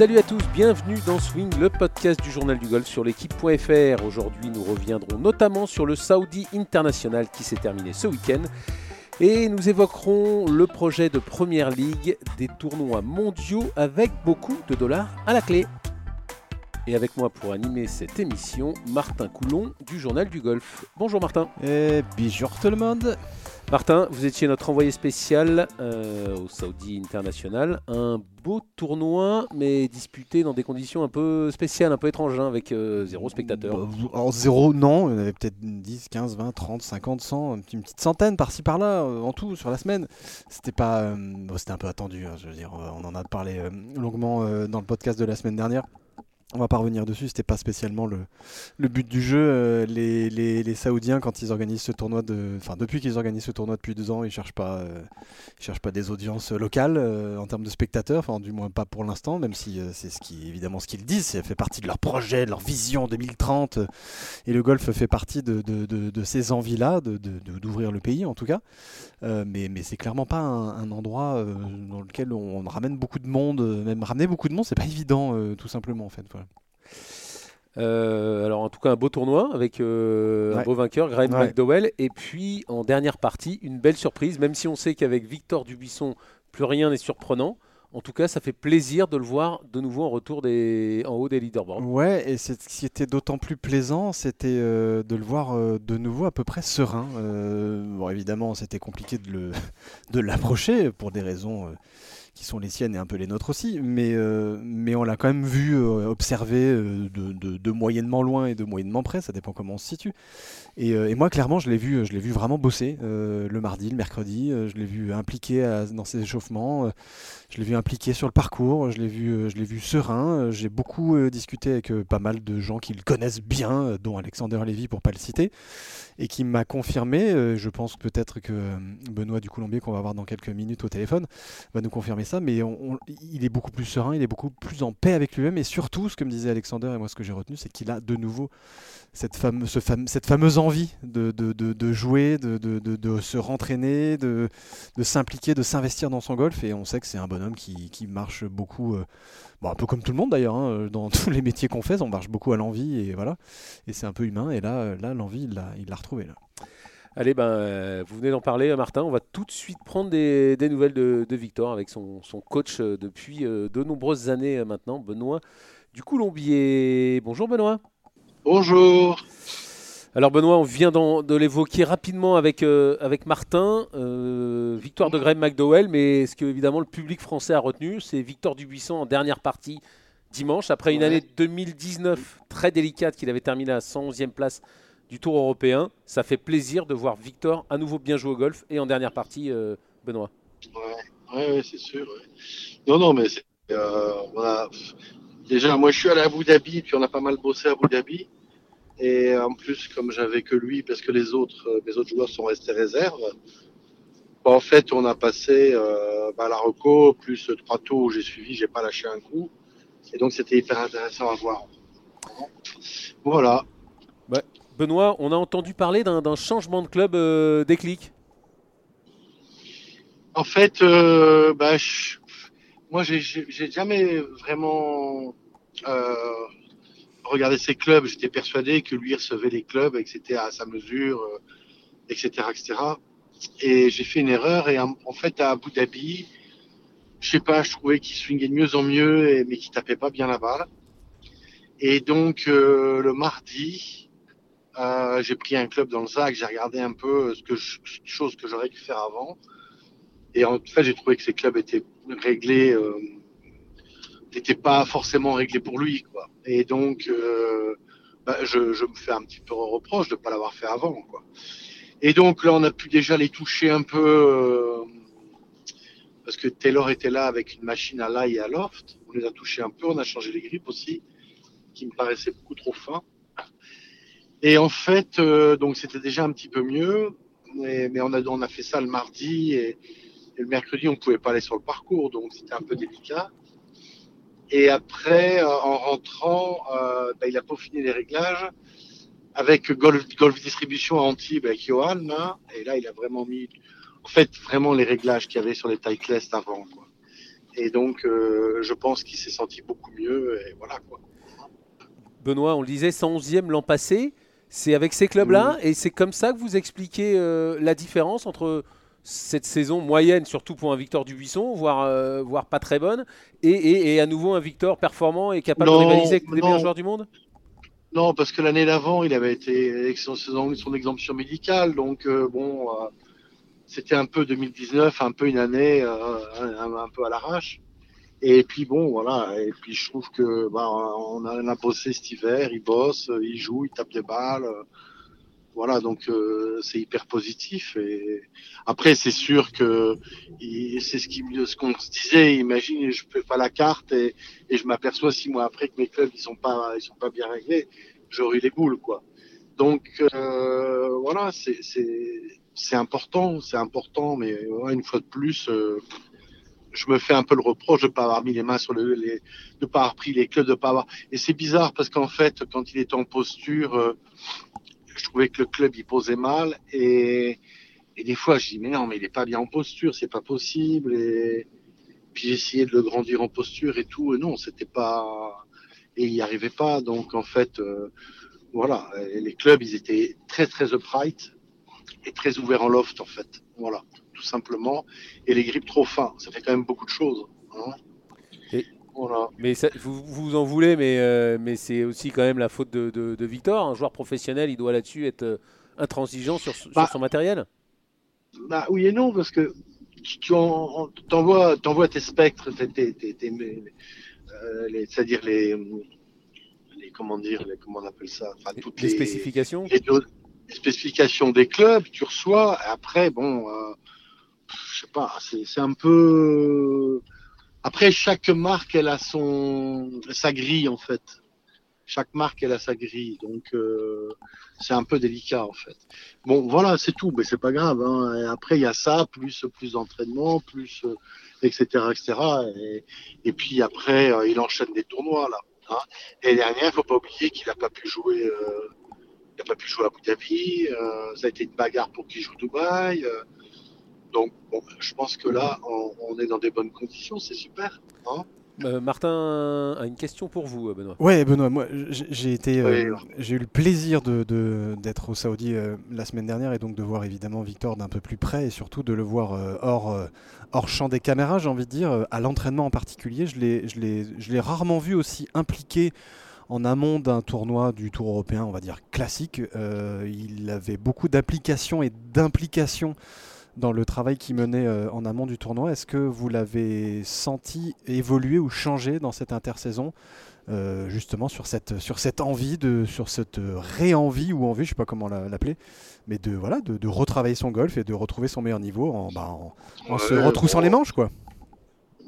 Salut à tous, bienvenue dans Swing, le podcast du journal du golf sur l'équipe.fr. Aujourd'hui, nous reviendrons notamment sur le Saudi International qui s'est terminé ce week-end. Et nous évoquerons le projet de Première Ligue, des tournois mondiaux avec beaucoup de dollars à la clé. Et avec moi pour animer cette émission, Martin Coulon du Journal du Golf. Bonjour Martin. Et bonjour tout le monde. Martin, vous étiez notre envoyé spécial euh, au Saudi International. Un beau tournoi, mais disputé dans des conditions un peu spéciales, un peu étranges, hein, avec euh, zéro spectateur. Bah, alors zéro, non. Il y en avait peut-être 10, 15, 20, 30, 50, 100, une petite centaine par-ci par-là, euh, en tout, sur la semaine. C'était pas, c'était un peu attendu. Hein, je veux dire, on en a parlé longuement dans le podcast de la semaine dernière. On va pas revenir dessus, c'était pas spécialement le, but du jeu. Euh, les, Saoudiens, quand ils organisent ce tournoi, de, enfin depuis qu'ils organisent ce tournoi depuis deux ans, ils cherchent pas, euh, ils cherchent pas des audiences locales euh, en termes de spectateurs, enfin du moins pas pour l'instant, même si c'est évidemment ce qu'ils disent, ça fait partie de leur projet, de leur vision 2030, et le golf fait partie de, ces envies-là, d'ouvrir le pays en tout cas. mais mais c'est clairement pas un, endroit dans lequel on, ramène beaucoup de monde, même ramener beaucoup de monde, c'est pas évident tout simplement en fait. Euh, alors en tout cas un beau tournoi avec euh, un beau vainqueur, Graham McDowell. Et puis en dernière partie, une belle surprise, même si on sait qu'avec Victor Dubuisson, plus rien n'est surprenant. En tout cas, ça fait plaisir de le voir de nouveau en retour des, en haut des leaderboards. Ouais, et ce qui était d'autant plus plaisant, c'était euh, de le voir de nouveau à peu près serein. bon, évidemment, c'était compliqué de l'approcher pour des raisons qui sont les siennes et un peu les nôtres aussi, mais, euh, mais on l'a quand même vu euh, observer euh, de, de, moyennement loin et de moyennement près, ça dépend comment on se situe. Et, et moi, clairement, je l'ai vu, je l'ai vu vraiment bosser le mardi, le mercredi, je l'ai vu impliqué dans ses échauffements, je l'ai vu impliqué sur le parcours, je l'ai vu, je l'ai vu serein. J'ai beaucoup discuté avec pas mal de gens qui le connaissent bien, dont Alexander Lévy pour pas le citer et qui m'a confirmé, euh, je pense peut-être que euh, Benoît du Colombier, qu'on va voir dans quelques minutes au téléphone, va nous confirmer ça, mais il est beaucoup plus serein, il est beaucoup plus en paix avec lui-même, et surtout, ce que me disait Alexander, et moi ce que j'ai retenu, c'est qu'il a de nouveau cette, cette fameuse envie de, jouer, de, se rentraîner, de, s'impliquer, de s'investir dans son golf, et on sait que c'est un bonhomme qui, marche beaucoup... Euh, un peu comme tout le monde d'ailleurs, hein, dans tous les métiers qu'on fait, on marche beaucoup à l'envie et voilà. Et c'est un peu humain. Et là, là l'envie, il l'a, il retrouvé là. Allez, ben, euh, vous venez d'en parler, Martin. On va tout de suite prendre des, nouvelles de, Victor avec son, coach euh, depuis euh, de nombreuses années maintenant, Benoît du Coulombier. Bonjour Benoît. Bonjour. Alors Benoît, on vient de l'évoquer rapidement avec, euh, avec Martin, euh, victoire de Graham McDowell, mais ce que évidemment le public français a retenu, c'est Victor Dubuisson en dernière partie dimanche, après une année 2019 très délicate qu'il avait terminé à 111e place du Tour européen. Ça fait plaisir de voir Victor à nouveau bien jouer au golf et en dernière partie, euh, Benoît. Ouais, c'est sûr. Non, non, mais déjà, moi je suis allé à Abu Dhabi, puis on a pas mal bossé à Abu Dhabi. Et en plus, comme j'avais que lui, parce que les autres, euh, mes autres joueurs sont restés réserves, bah, en fait, on a passé euh, bah, la reco plus trois tours où j'ai suivi, j'ai pas lâché un coup. Et donc, c'était hyper intéressant à voir. Voilà. Benoît, on a entendu parler d'un changement de club euh, déclic. En fait, euh, bah, moi, j'ai jamais vraiment regarder ses clubs, j'étais persuadé que lui recevait les clubs et que c'était à sa mesure, etc., euh, etc. Et j'ai fait une erreur et en, fait à Abu Dhabi, je sais pas, je trouvais qu'il swingait de mieux en mieux, mais qu'il tapait pas bien la balle. Et donc euh, le mardi, euh, j'ai pris un club dans le sac, j'ai regardé un peu ce que chose que j'aurais dû faire avant. Et en fait, j'ai trouvé que ces clubs étaient réglés n'était pas forcément réglé pour lui. Quoi. Et donc, euh, bah, je, me fais un petit peu reproche de ne pas l'avoir fait avant. Quoi. Et donc là, on a pu déjà les toucher un peu, euh, parce que Taylor était là avec une machine à l'ail et à loft. On les a touchés un peu, on a changé les grippes aussi, qui me paraissaient beaucoup trop fins. Et en fait, euh, donc c'était déjà un petit peu mieux, mais, mais, on, a, on a fait ça le mardi et, et le mercredi, on ne pouvait pas aller sur le parcours, donc c'était un peu délicat. Et après, euh, en rentrant, euh, bah, il a peaufiné les réglages avec Golf, Golf Distribution à Antibes avec Johan. et là, il a vraiment mis, en fait, vraiment les réglages qu'il y avait sur les Titleist avant. Quoi. Et donc, euh, je pense qu'il s'est senti beaucoup mieux. Et voilà quoi. Benoît, on le disait, 111e l'an passé. C'est avec ces clubs-là et c'est comme ça que vous expliquez euh, la différence entre cette saison moyenne, surtout pour un Victor Dubuisson, voire, euh, voire pas très bonne, et, et, à nouveau un Victor performant et capable de rivaliser avec les meilleurs joueurs du monde? Non, parce que l'année d'avant, il avait été avec son, son exemption médicale, donc bon, c'était un peu 2019, un peu une année un, un, peu à l'arrache. Et puis bon, voilà. Et puis je trouve que bah, on a, on a bossé cet hiver. Il bosse, il joue, il tape des balles. Voilà, donc euh, c'est hyper positif. Et après, c'est sûr que c'est ce qu'on se disait. Imagine, je fais pas la carte et, et je m'aperçois six mois après que mes clubs ils sont pas, ils sont pas bien réglés. J'aurais les boules, quoi. Donc euh, voilà, c'est important, c'est important, mais une fois de plus. Euh, je me fais un peu le reproche de ne pas avoir mis les mains sur le, les, de pas avoir pris les clubs, de pas avoir. Et c'est bizarre parce qu'en fait, quand il était en posture, je trouvais que le club il posait mal et, des fois je dis mais non mais il est pas bien en posture, c'est pas possible et puis j'essayais de le grandir en posture et tout et non c'était pas et il n'y arrivait pas donc en fait euh, voilà les clubs ils étaient très très upright et très ouverts en loft en fait voilà tout simplement, et les grippes trop fins. Ça fait quand même beaucoup de choses. Hein. Mais vous, vous en voulez, mais, euh, mais c'est aussi quand même la faute de, de, Victor. Un joueur professionnel, il doit là-dessus être euh, intransigeant sur, sur bah, son matériel bah, Oui et non, parce que tu envoies, tes spectres, tes, euh, c'est-à-dire les, les, comment dire, les, comment on appelle ça, enfin, toutes les, spécifications. Les, spécifications des clubs, tu reçois. Après, bon, je sais pas, c'est un peu. Après, chaque marque, elle a son sa grille en fait. Chaque marque, elle a sa grille, donc euh, c'est un peu délicat en fait. Bon, voilà, c'est tout, mais c'est pas grave. Hein. après, il y a ça, plus plus d'entraînement, plus etc., euh, etc. Et, et puis après, euh, il enchaîne des tournois là. Hein. Et dernière, faut pas oublier qu'il a pas pu jouer. il a pas pu jouer à Abu Dhabi. ça a été une bagarre pour qu'il joue Dubaï. Donc, je pense que là, on, est dans des bonnes conditions, c'est super. Hein euh, Martin a une question pour vous, euh, Benoît. Ouais, Benoît, moi j'ai été, euh, j'ai eu le plaisir de, d'être au Saoudi la semaine dernière et donc de voir évidemment Victor d'un peu plus près et surtout de le voir hors, hors champ des caméras, j'ai envie de dire, à l'entraînement en particulier. Je l'ai, je l'ai, je l'ai rarement vu aussi impliqué en amont d'un tournoi du Tour européen, on va dire classique. il avait beaucoup d'applications et d'implications dans le travail qu'il menait euh, en amont du tournoi. Est-ce que vous l'avez senti évoluer ou changer dans cette intersaison euh, justement sur cette, sur cette envie, de, sur cette réenvie ou envie, je ne sais pas comment l'appeler, mais de, voilà, de, retravailler son golf et de retrouver son meilleur niveau en, bah, en, se retroussant les manches quoi?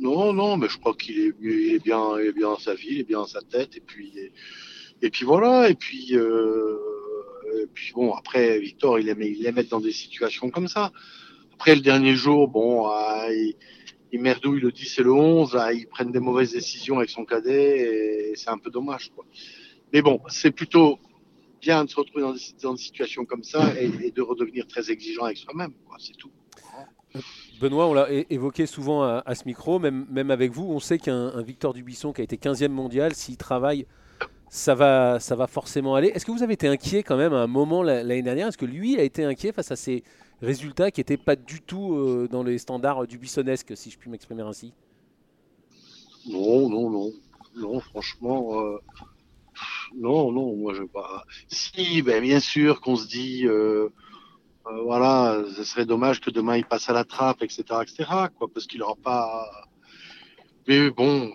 Non, non, mais je crois qu'il est, bien, est bien dans sa vie, il est bien dans sa tête, et puis, et, puis voilà, et puis, euh, et puis bon, après, Victor, il aimait, il aimait être dans des situations comme ça. Après, le dernier jour, bon, euh, il, il, merdouille le 10 et le 11, euh, ils prennent des mauvaises décisions avec son cadet et c'est un peu dommage. Mais bon, c'est plutôt bien de se retrouver dans des, dans des situations comme ça et, de redevenir très exigeant avec soi-même. C'est tout. Benoît, on l'a évoqué souvent à, ce micro, même, même avec vous, on sait qu'un Victor Dubuisson qui a été 15e mondial, s'il travaille, ça va, ça va forcément aller. Est-ce que vous avez été inquiet quand même à un moment l'année dernière? Est-ce que lui a été inquiet face à ces, résultat qui n'était pas du tout euh, dans les standards du buissonnesque, si je puis m'exprimer ainsi? Non, non, non. Non, franchement, euh, non, non, moi je pas. Si, ben, bien sûr qu'on se dit, euh, voilà, ce serait dommage que demain il passe à la trappe, etc., etc., quoi, parce qu'il n'aura pas. Mais bon,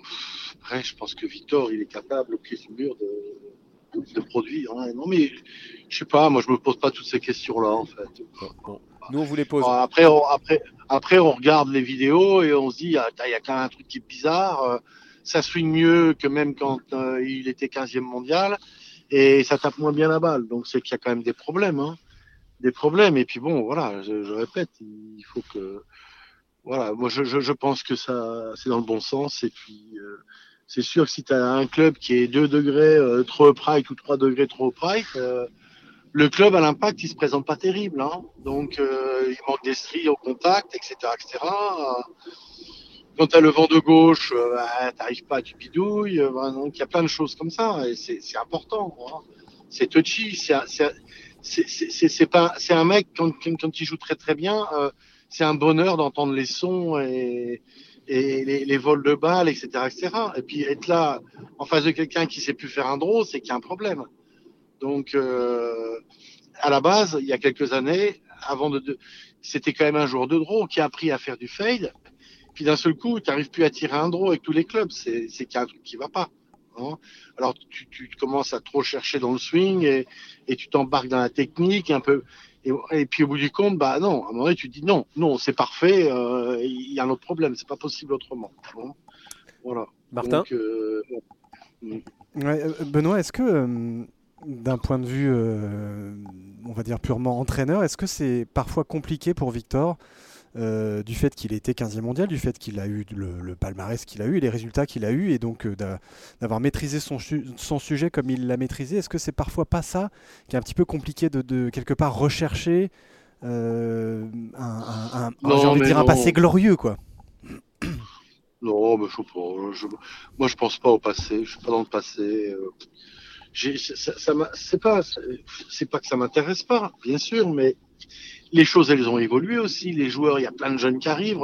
après, je pense que Victor, il est capable, au pied du mur, de, de produire. Hein. Non, mais je sais pas, moi je me pose pas toutes ces questions-là, en fait. Nous, on vous les pose. Après on, après, après, on regarde les vidéos et on se dit, ah, il y a quand même un truc qui est bizarre. Euh, ça swing mieux que même quand euh, il était 15e mondial et ça tape moins bien la balle. Donc, c'est qu'il y a quand même des problèmes. Hein. Des problèmes. Et puis, bon, voilà, je, répète, il faut que. Voilà, moi, je, je, pense que ça, c'est dans le bon sens. Et puis, euh, c'est sûr que si tu un club qui est 2 degrés trop upright ou 3 degrés trop upright, le club à l'impact, il se présente pas terrible. Hein. Donc, euh, il manque d'estrie au contact, etc., etc. quand tu as le vent de gauche, euh, bah, t'arrives pas, tu bidouilles. Euh, bah, donc il y a plein de choses comme ça et c'est important. quoi. C'est touchy. C'est un- mec quand, il joue très très bien, euh, c'est un bonheur d'entendre les sons et, et les, vols de balles, etc., etc. Et puis être là en face de quelqu'un qui sait plus faire un draw, c'est qu'il y a un problème. Donc euh, à la base, il y a quelques années, avant de, c'était quand même un joueur de draw qui a appris à faire du fade. Puis d'un seul coup, tu n'arrives plus à tirer un draw avec tous les clubs. C'est c'est qu'il y a un truc qui va pas. Hein. Alors tu, tu commences à trop chercher dans le swing et, et tu t'embarques dans la technique un peu. Et, et puis au bout du compte, bah non, à un moment donné, tu te dis non, non, c'est parfait. euh, Il y a un autre problème. C'est pas possible autrement. Voilà. Martin Donc, euh, bon. Ouais, euh, Benoît, est-ce que, d'un point de vue, euh, on va dire purement entraîneur, est-ce que c'est parfois compliqué pour Victor, euh, du fait qu'il était 15e mondial, du fait qu'il a eu le, le palmarès qu'il a eu et les résultats qu'il a eu, et donc euh, d'a- d'avoir maîtrisé son, su- son sujet comme il l'a maîtrisé, est-ce que c'est parfois pas ça qui est un petit peu compliqué de, de quelque part rechercher euh, un, un- un- Non, j'ai envie de mais dire un non. passé glorieux, quoi? Non, mais je sais pas. Je, moi, je pense pas au passé. Je suis pas dans le passé. ça, ça c'est pas, c'est pas que ça m'intéresse pas, bien sûr, mais les choses, elles ont évolué aussi. Les joueurs, il y a plein de jeunes qui arrivent.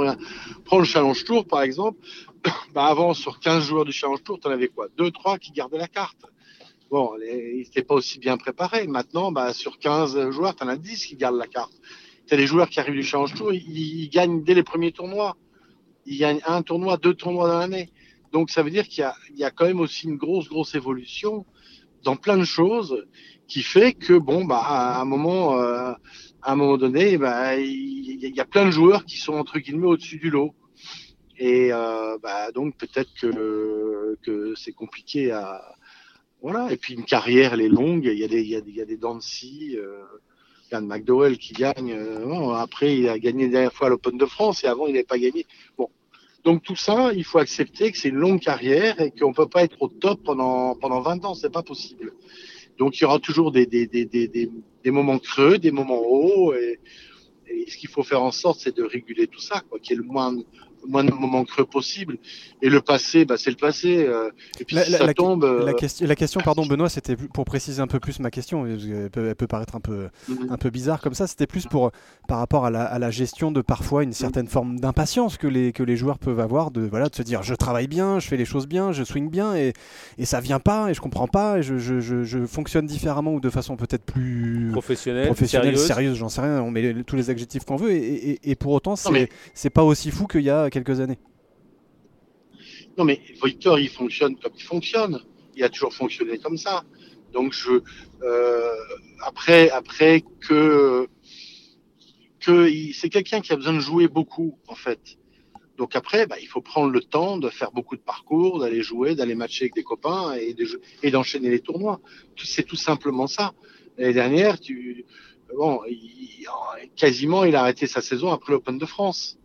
Prends le Challenge Tour, par exemple. Bah, avant, sur 15 joueurs du Challenge Tour, tu en avais quoi? Deux, trois qui gardaient la carte. Bon, ils n'étaient pas aussi bien préparés. Maintenant, bah, sur 15 joueurs, tu en as 10 qui gardent la carte. Tu as des joueurs qui arrivent du Challenge Tour, ils, gagnent dès les premiers tournois. Ils gagnent un tournoi, deux tournois dans l'année. Donc, ça veut dire qu'il y y a quand même aussi une grosse, grosse évolution dans plein de choses qui fait que, bon, bah, à un moment, euh, à un moment donné, bah, il y, a- il y a plein de joueurs qui sont, entre guillemets, au-dessus du lot. Et euh, bah, donc, peut-être que, c'est compliqué à. Voilà. Et puis, une carrière, elle est longue. Il y a des, il y a des, il y a des de scie. Euh, Yann McDowell qui gagne. euh, après, il a gagné la dernière fois l'Open de France et avant, il n'avait pas gagné. Bon. Donc, tout ça, il faut accepter que c'est une longue carrière et qu'on peut pas être au top pendant, pendant 20 ans. C'est pas possible. Donc, il y aura toujours des, des, des, des, des, moments creux, des moments hauts. Et, ce qu'il faut faire en sorte, c'est de réguler tout ça, quoi, qu'il y ait le moins, moins de moments creux possible. Et le passé, bah, c'est le passé. euh, et puis, La- si la- ça la- tombe. euh, La, question, la question, pardon Benoît, c'était plus- pour préciser un peu plus ma question, parce qu'elle peut, elle peut paraître un peu, mhm. un peu bizarre comme ça, c'était plus pour, par rapport à la, à la gestion de parfois une certaine forme d'impatience que les, que les joueurs peuvent avoir, de, voilà, de se dire je travaille bien, je fais les choses bien, je swing bien, et, et ça vient pas, et je comprends pas, et je, je, je, je fonctionne différemment ou de façon peut-être plus Professionnel, professionnelle, sérieuse. sérieuse, j'en sais rien, on met les- tous les adjectifs qu'on veut, et, et- et pour autant, c'est mais- c'est pas aussi fou qu'il y a quelques années. Non, mais Victor, il fonctionne comme il fonctionne. Il a toujours fonctionné comme ça. Donc, je, euh, après, après que, que c'est quelqu'un qui a besoin de jouer beaucoup, en fait. Donc après, bah, il faut prendre le temps de faire beaucoup de parcours, d'aller jouer, d'aller matcher avec des copains et d'enchaîner les tournois. C'est tout simplement ça. L'année dernière, bon, quasiment, il a arrêté sa saison après l'Open de France.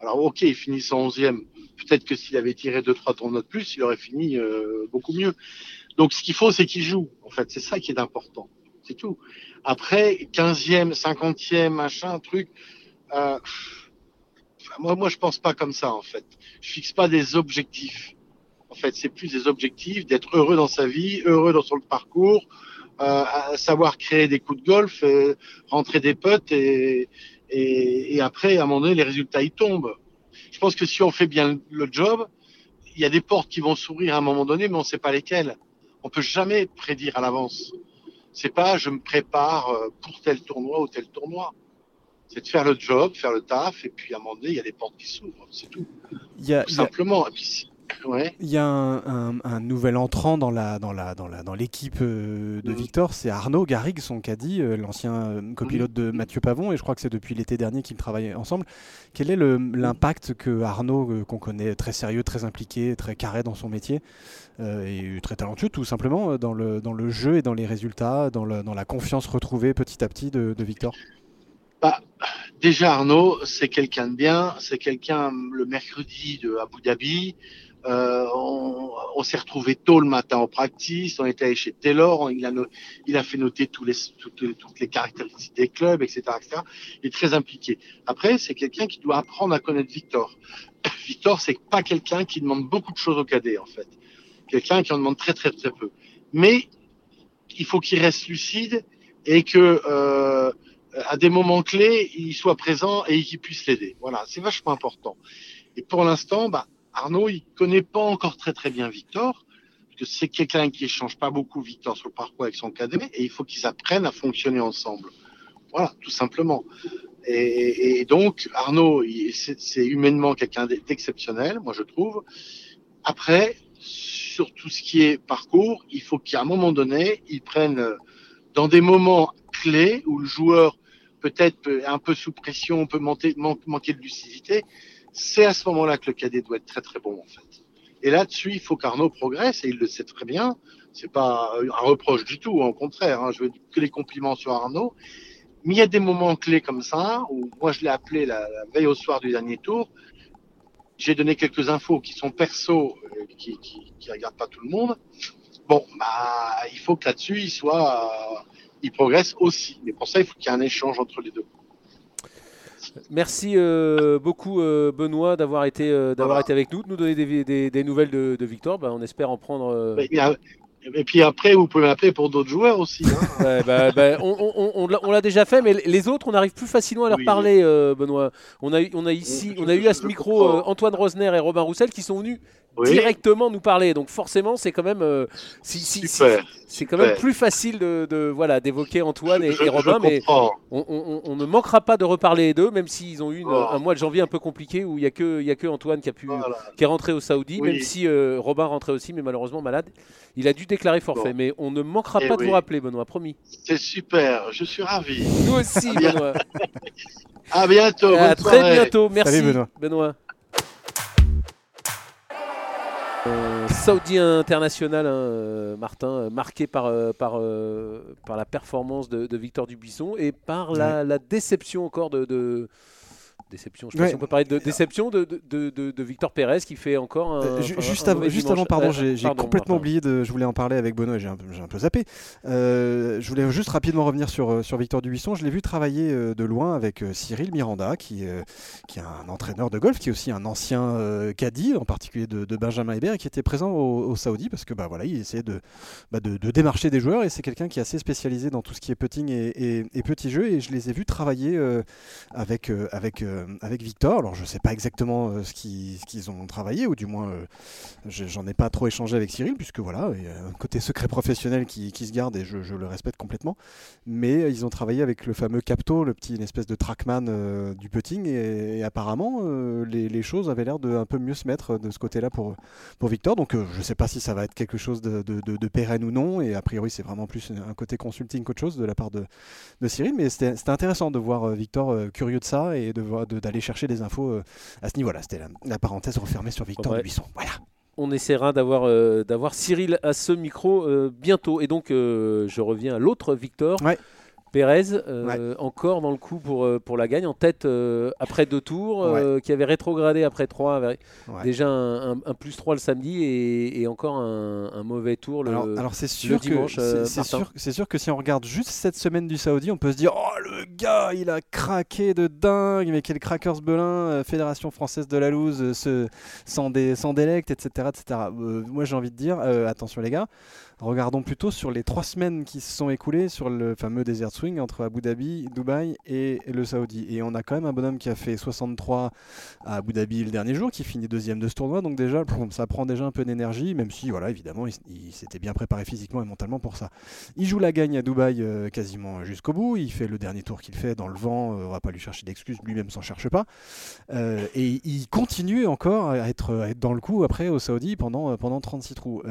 Alors, ok, il finit son 11e. Peut-être que s'il avait tiré deux, trois tournois de plus, il aurait fini euh, beaucoup mieux. Donc, ce qu'il faut, c'est qu'il joue. En fait, c'est ça qui est important. C'est tout. Après, 15e, 50e, machin, truc. Euh, moi, moi, je pense pas comme ça, en fait. Je fixe pas des objectifs. En fait, c'est plus des objectifs d'être heureux dans sa vie, heureux dans son parcours, euh, savoir créer des coups de golf, euh, rentrer des potes et, et, et après, à un moment donné, les résultats ils tombent. Je pense que si on fait bien le job, il y a des portes qui vont s'ouvrir à un moment donné, mais on ne sait pas lesquelles. On peut jamais prédire à l'avance. C'est pas je me prépare euh, pour tel tournoi ou tel tournoi. C'est de faire le job, faire le taf, et puis à un moment donné, il y a des portes qui s'ouvrent. C'est tout, Il y a, tout il y a- simplement. Et puis, si- ouais. Il y a un, un- un nouvel entrant dans la dans la dans la dans l'équipe euh, de Mhm. Victor, c'est Arnaud Garrigue, son caddie, euh, l'ancien euh, copilote de Mathieu Pavon, et je crois que c'est depuis l'été dernier qu'ils travaillent ensemble. Quel est l'impact que Arnaud, qu'on connaît très sérieux, très impliqué, très carré dans son métier, et très talentueux tout simplement dans le dans le jeu et dans les résultats, dans, le- dans la confiance retrouvée petit à petit de, de Victor? Bah, déjà Arnaud, c'est quelqu'un de bien, c'est quelqu'un le mercredi de Abu Dhabi. Euh, on, s'est retrouvé tôt le matin en practice, on était allé chez Taylor, il a, fait noter toutes, les- caractéristiques des clubs, etc., etc. Il est très impliqué. Après, c'est quelqu'un qui doit apprendre à connaître Victor. Victor, c'est pas quelqu'un qui demande beaucoup de choses au cadet, en fait. Quelqu'un qui en demande très, très, très peu. Mais il faut qu'il reste lucide et que euh, à des moments clés, il soit présent et qu'il puisse l'aider. Voilà, c'est vachement important. Et pour l'instant, bah, Arnaud, il connaît pas encore très très bien Victor, parce que c'est quelqu'un qui échange pas beaucoup Victor sur le parcours avec son cadet, et il faut qu'ils apprennent à fonctionner ensemble. Voilà, tout simplement. Et, donc, Arnaud, c'est humainement quelqu'un d'exceptionnel, moi je trouve. Après, sur tout ce qui est parcours, il faut qu'à un moment donné, ils prennent dans des moments clés où le joueur peut-être peut- un peu sous pression, peut manquer, man- manquer de lucidité, c'est à ce moment-là que le cadet doit être très très bon en fait. Et là-dessus, il faut qu'Arnaud progresse et il le sait très bien. C'est pas un reproche du tout, au contraire. hein, je veux que les compliments sur Arnaud. Mais il y a des moments clés comme ça où moi je l'ai appelé la, veille au soir du dernier tour. J'ai donné quelques infos qui sont perso, euh, qui, qui, qui regardent pas tout le monde. Bon, bah, il faut que là-dessus, il soit, euh, il progresse aussi. Mais pour ça, il faut qu'il y ait un échange entre les deux. Merci euh, beaucoup euh, Benoît d'avoir été, euh, d'avoir Voilà. été avec nous, de nous donner des, des- des nouvelles de, de Victor. Bah, on espère en prendre. Et, puis, après, vous pouvez m'appeler pour d'autres joueurs aussi. Hein. Ouais, bah, bah, on, on- on- on l'a- déjà fait, mais les autres, on arrive plus facilement à leur Oui. parler, euh, Benoît. On a, eu- on a ici, on a eu à ce micro euh, Antoine Rosner et Robin Roussel qui sont venus Oui, directement nous parler. Donc forcément, c'est quand même, euh, si- si- si- super. c'est quand même plus facile de, de- voilà d'évoquer Antoine et, Je- et je Robin, mais on, ne manquera pas de reparler d'eux, même s'ils ont eu une- Oh. un mois de janvier un peu compliqué où il y a que, il y a que Antoine qui a pu, Voilà. qui est rentré au Saoudi, Oui. même si Robin rentrait aussi, mais malheureusement malade. Il a dû déclarer forfait, Bon. mais on ne manquera Eh pas de vous rappeler, Benoît, promis. C'est super. Je suis ravi. Nous aussi, Bien. Benoît. À bientôt. à bonne très soirée. bientôt. Merci, Salut, Benoît. Benoît. Euh, Saudi international, hein, euh, Martin, euh, marqué par, euh, par, par la performance de, de Victor Dubuisson et par la, la déception encore de. de- Déception, je pas Ouais. si on peut parler de déception de, de, de- Victor Pérez qui fait encore un. Euh, juste un avant, juste pardon, Euh, j'ai complètement oublié de. Je voulais en parler avec Benoît et j'ai un, un peu zappé. Euh, je voulais juste rapidement revenir sur, euh, sur Victor Dubuisson. Je l'ai vu travailler euh, de loin avec euh, Cyril Miranda, qui, euh, qui est un entraîneur de golf, qui est aussi un ancien euh, caddie, en particulier de, Benjamin Hébert, et qui était présent au, au Saoudi parce que bah, voilà, il essayait de, bah, de, de démarcher des joueurs et c'est quelqu'un qui est assez spécialisé dans tout ce qui est putting et, et, et petits jeux. Et je les ai vus travailler euh, avec, euh, avec, euh, avec Victor. Alors je sais pas exactement euh, ce qu'ils ont travaillé, ou du moins euh, je- j'en ai pas trop échangé avec Cyril, puisque voilà, il y a un côté secret professionnel qui, se garde et je, le respecte complètement. Mais euh, ils ont travaillé avec le fameux Capto, le petit une espèce de trackman euh, du putting, et, apparemment euh, les, choses avaient l'air de un peu mieux se mettre de ce côté-là pour, pour Victor. Donc euh, je sais pas si ça va être quelque chose de, de, pérenne ou non, et a priori c'est vraiment plus un côté consulting qu'autre chose de la part de, Cyril, mais c'était intéressant de voir euh, Victor euh, curieux de ça et de voir- d'aller chercher des infos euh, à ce niveau-là. C'était la, la parenthèse refermée sur Victor Ouais. Dubuisson. Voilà. on essaiera d'avoir euh, d'avoir Cyril à ce micro euh, bientôt. Et donc, euh, je reviens à l'autre Victor. Ouais. Pérez, euh, encore dans le coup pour, euh, pour la gagne, en tête euh, après deux tours, euh, qui avait rétrogradé après trois, Ouais. déjà un, un- un plus 3 le samedi et, et encore un, un mauvais tour le, alors, alors c'est sûr, dimanche, c'est- sûr, sûr que si on regarde juste cette semaine du Saoudi, on peut se dire Oh le gars, il a craqué de dingue, mais quel crackers belin, Fédération française de la loose, ce, sans, dé, sans délect, etc. etc. Moi j'ai envie de dire Attention les gars, regardons plutôt sur les trois semaines qui se sont écoulées sur le fameux Desert Swing entre Abu Dhabi, Dubaï et le Saoudi. Et on a quand même un bonhomme qui a fait 63 à Abu Dhabi le dernier jour, qui finit deuxième de ce tournoi. Donc déjà, ça prend déjà un peu d'énergie, même si, voilà, évidemment, il, s'était bien préparé physiquement et mentalement pour ça. Il joue la gagne à Dubaï euh, quasiment jusqu'au bout. Il fait le dernier tour qu'il fait dans le vent. euh, on va pas lui chercher d'excuses, lui-même s'en cherche pas. Euh, et il continue encore à être, dans le coup après au Saoudi pendant 36 trous.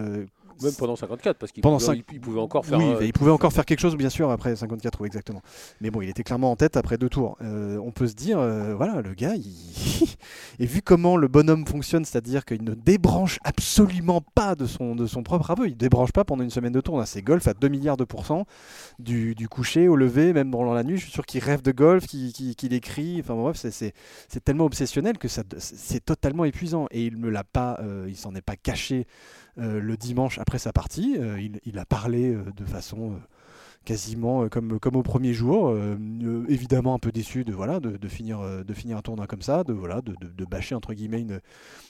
Euh, même pendant 54, parce qu'il pouvait, il pouvait encore faire. Oui, il pouvait encore faire quelque chose, bien sûr, après 54, oui, exactement. Mais bon, il était clairement en tête après deux tours. on peut se dire, voilà, le gars, il... et vu comment le bonhomme fonctionne, c'est-à-dire qu'il ne débranche absolument pas de son, de son propre aveu, il débranche pas pendant une semaine de tour. C'est golf à 2 milliards de pourcents, du, du, coucher au lever, même pendant la nuit. Je suis sûr qu'il rêve de golf, qu'il écrit. Enfin bref, c'est tellement obsessionnel que c'est totalement épuisant. Et il me l'a pas, euh, il s'en est pas caché euh, le dimanche après sa partie. Euh, il, il, a parlé de façon quasiment euh, comme, comme au premier jour. Euh, euh, évidemment un peu déçu de, voilà, de, finir, de finir un tournoi comme ça, de, voilà, de, de, bâcher entre guillemets une,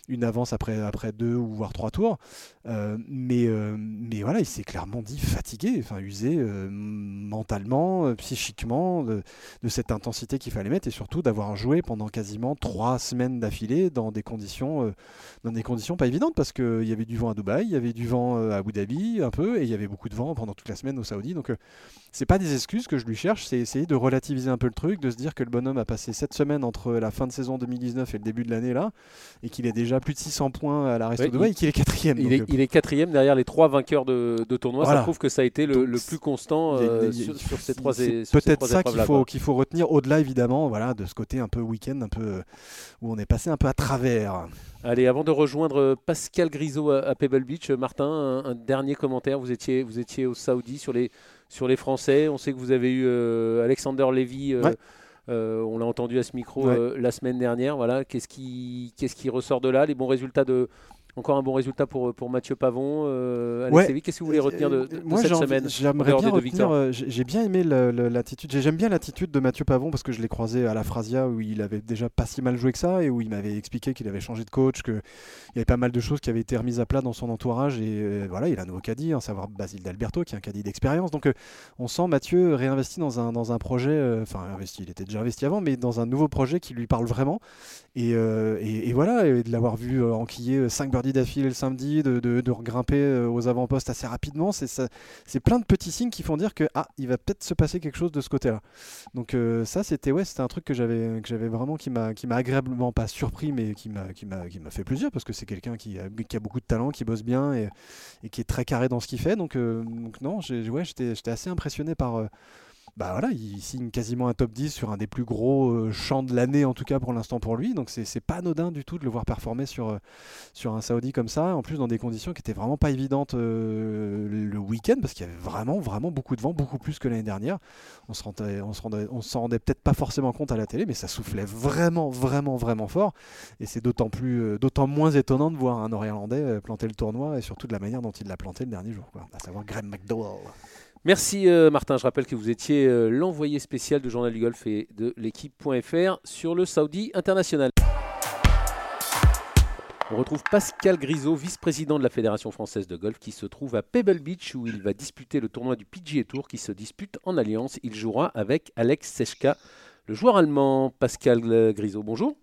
une avance après, après deux ou voire trois tours. mais, mais voilà, il s'est clairement dit fatigué, enfin usé mentalement, psychiquement de, cette intensité qu'il fallait mettre et surtout d'avoir joué pendant quasiment trois semaines d'affilée dans des conditions dans des conditions pas évidentes parce qu'il y avait du vent à Dubaï, il y avait du vent à Abu Dhabi un peu et il y avait beaucoup de vent pendant toute la semaine au Saoudi. Donc c'est pas des excuses que je lui cherche, c'est essayer de relativiser un peu le truc, de se dire que le bonhomme a passé 7 semaines entre la fin de saison 2019 et le début de l'année là, et qu'il est déjà plus de 600 points à la Resto de et qu'il est quatrième. Il, est, il est quatrième derrière les trois vainqueurs de, de tournoi. Ça prouve que ça a été le, plus constant euh, sur, ces trois. C'est peut-être ça qu'il faut, qu'il faut retenir, au-delà évidemment, voilà, de ce côté un peu week-end, un peu euh, où on est passé un peu à travers. Allez, avant de rejoindre Pascal Grisot à, Pebble Beach, Martin, un, un, dernier commentaire. Vous étiez, vous étiez au Saoudi sur les sur les Français. On sait que vous avez eu euh, Alexander Lévy. Euh, euh, on l'a entendu à ce micro la semaine dernière. Voilà, qu'est-ce qui, qu'est-ce qui ressort de là Les bons résultats de, encore un bon résultat pour, pour Mathieu Pavon. Euh, qu'est-ce que vous voulez retenir de, cette semaine J'aimerais bien retenir, euh, j'ai bien aimé l'attitude, j'aime bien l'attitude de Mathieu Pavon parce que je l'ai croisé à la Phrasia où il avait déjà pas si mal joué que ça et où il m'avait expliqué qu'il avait changé de coach, qu'il y avait pas mal de choses qui avaient été remises à plat dans son entourage et euh, voilà, il a un nouveau caddie, à savoir Basile d'Alberto qui est un caddie d'expérience. Donc on sent Mathieu réinvesti dans un, dans un projet, enfin investi, il était déjà investi avant, mais dans un nouveau projet qui lui parle vraiment. Et, et, et voilà, et de l'avoir vu enquiller 5 birdies d'affilée le samedi, de, de, regrimper euh, aux avant-postes assez rapidement. C'est plein de petits signes qui font dire que ah, il va peut-être se passer quelque chose de ce côté-là. Donc euh, ça, c'était ouais, un truc que j'avais vraiment qui m'a agréablement pas surpris, mais qui m'a fait plaisir parce que c'est quelqu'un qui a, qui a beaucoup de talent, qui bosse bien et, et qui est très carré dans ce qu'il fait. Donc, euh, donc non, j'étais assez impressionné par bah voilà, il signe quasiment un top 10 sur un des plus gros euh, champs de l'année, en tout cas pour l'instant pour lui. Donc c'est pas anodin du tout de le voir performer sur, euh, sur un Saudi comme ça, en plus dans des conditions qui étaient vraiment pas évidentes euh, le week-end, parce qu'il y avait vraiment, vraiment beaucoup de vent, beaucoup plus que l'année dernière. On s'en rendait peut-être pas forcément compte à la télé, mais ça soufflait vraiment, vraiment, vraiment fort. Et c'est d'autant moins étonnant de voir un Nord-Irlandais planter le tournoi et surtout de la manière dont il l'a planté le dernier jour, à savoir Graham McDowell. Merci euh, Martin, je rappelle que vous étiez euh, l'envoyé spécial du Journal du Golf et de l'équipe.fr sur le Saudi International. On retrouve Pascal Grisot, vice-président de la Fédération française de golf, qui se trouve à Pebble Beach où il va disputer le tournoi du PGA Tour qui se dispute en alliance. Il jouera avec Alex Sechka, le joueur allemand. Pascal Grisot, bonjour.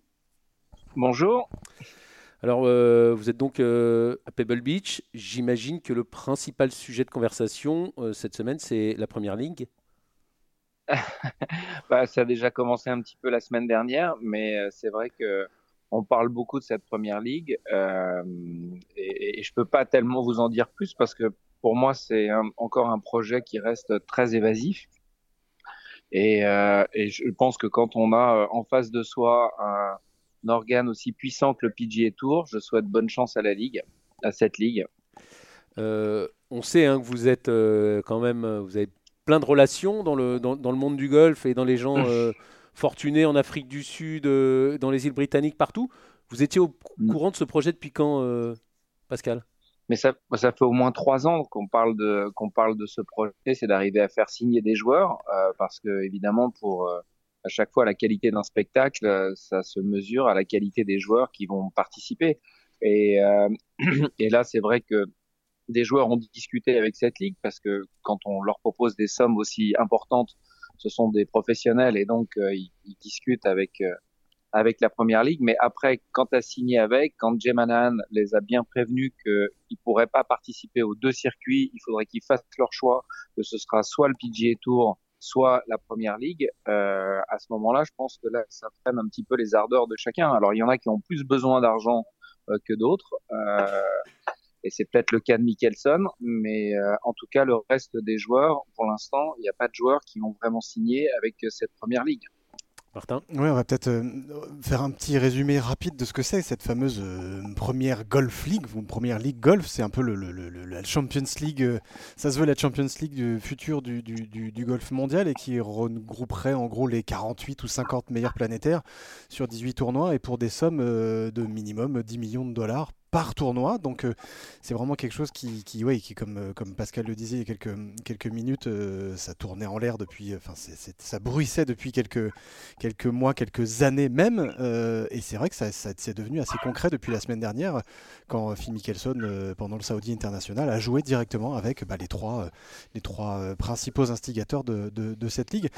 Bonjour. Alors, euh, vous êtes donc euh, à Pebble Beach. J'imagine que le principal sujet de conversation euh, cette semaine, c'est la Première Ligue. bah, ça a déjà commencé un petit peu la semaine dernière, mais c'est vrai que on parle beaucoup de cette Première Ligue et, et, je peux pas tellement vous en dire plus parce que pour moi, c'est encore un projet qui reste très évasif. Et, et, je pense que quand on a en face de soi un organe aussi puissant que le PGA Tour. Je souhaite bonne chance à la ligue, à cette ligue. Euh, on sait hein, que vous êtes euh, quand même, euh, vous avez plein de relations dans le, dans, le monde du golf et dans les gens fortunés en Afrique du Sud, dans les îles britanniques, partout. Vous étiez au mm. courant de ce projet depuis quand, Pascal? Mais ça, ça fait au moins trois ans qu'on parle de qu'on parle de ce projet, c'est d'arriver à faire signer des joueurs, parce que évidemment pour à chaque fois la qualité d'un spectacle, euh, ça se mesure à la qualité des joueurs qui vont participer. Et, euh, et là, c'est vrai que des joueurs ont discuté avec cette ligue parce que quand on leur propose des sommes aussi importantes, ce sont des professionnels et donc euh, ils, discutent avec avec la première ligue. Mais après, quand tu as signé avec, quand Jay les a bien prévenus qu'ils pourraient pas participer aux deux circuits, il faudrait qu'ils fassent leur choix, que ce sera soit le PGA Tour, soit la première ligue, euh, à ce moment-là, je pense que là, ça freine un petit peu les ardeurs de chacun. Alors, il y en a qui ont plus besoin d'argent euh, que d'autres. Euh, et c'est peut-être le cas de Mickelson, mais en tout cas, le reste des joueurs, pour l'instant, il n'y a pas de joueurs qui ont vraiment signé avec cette première ligue. Martin Oui, on va peut-être euh, faire un petit résumé rapide de ce que c'est cette fameuse euh, première Golf League, première Ligue Golf. C'est un peu le, la Champions League, euh, ça se veut la Champions League du futur du, du, du, golf mondial et qui regrouperait en gros les 48 ou 50 meilleurs planétaires sur 18 tournois et pour des sommes de minimum 10 millions de dollars par tournoi. Donc euh, c'est vraiment quelque chose qui, qui, ouais, qui comme, euh, comme Pascal le disait il y a quelques, quelques minutes, euh, ça tournait en l'air depuis, enfin ça bruissait depuis quelques, quelques mois, quelques années même. et c'est vrai que ça, ça c'est devenu assez concret depuis la semaine dernière quand Phil Mickelson, pendant le Saudi International, a joué directement avec bah, les trois, les trois principaux instigateurs de, cette ligue.